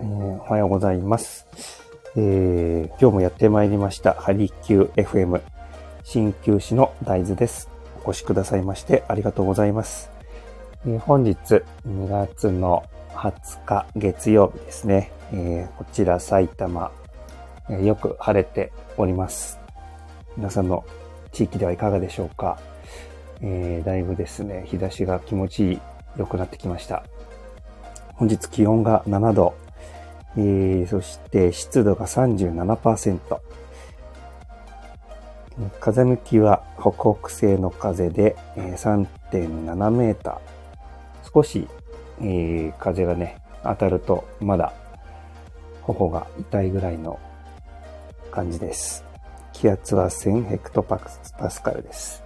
えおはようございます。えー、今日もやってまいりました、ハリキュー FM、鍼灸師の大豆です。お越しくださいましてありがとうございます。えー、本日2月の20日月曜日ですね。え、こちら埼玉、え、よく晴れております。皆さんの地域ではいかがでしょうか。え、だいぶですね、日差しが気持ち、良くなってきました。本日気温が7度、えー、そして湿度が37%。風向きは北北西の風で、3.7メーター。少し、えー、風がね、当たるとまだ頬が痛いぐらいの感じです。気圧は1000ヘクトパスカルです。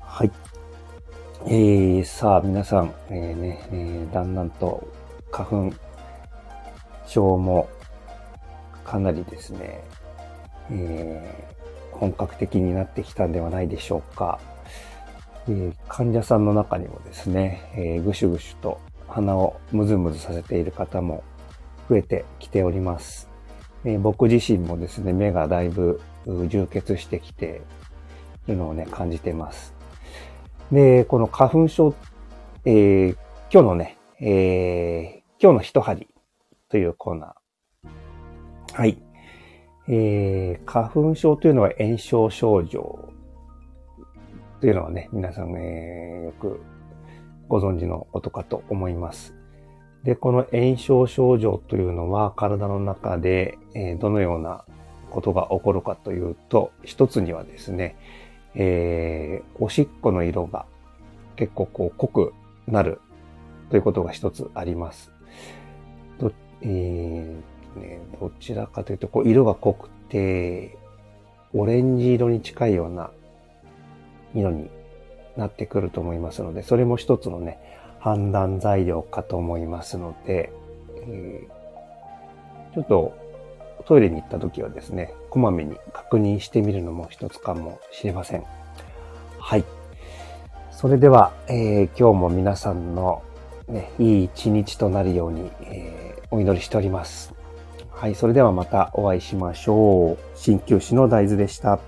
はい。えー、さあ、皆さん、えー、ね、えー、だんだんと花粉症もかなりですね、えー、本格的になってきたんではないでしょうか。えー、患者さんの中にもですね、えー、ぐしゅぐしゅと鼻をムズムズさせている方も増えてきております。え、僕自身もですね、目がだいぶ充血してきているのをね、感じてます。で、この花粉症、え、今日のね、え、今日の一針というコーナー。はい。えー、花粉症というのは炎症症状というのはね、皆さん、えー、よくご存知のことかと思います。で、この炎症症状というのは体の中で、え、どのようなことが起こるかというと、一つにはですね、えー、おしっこの色が結構こう濃くなるということが一つあります。えーね、どちらかというと、こう色が濃くて、オレンジ色に近いような色になってくると思いますので、それも一つのね、判断材料かと思いますので、えー、ちょっとトイレに行った時はですね、こまめに確認してみるのも一つかもしれません。はい。それでは、えー、今日も皆さんの、ね、いい一日となるように、えー、お祈りしております。はい。それではまたお会いしましょう。鍼灸師の大豆でした。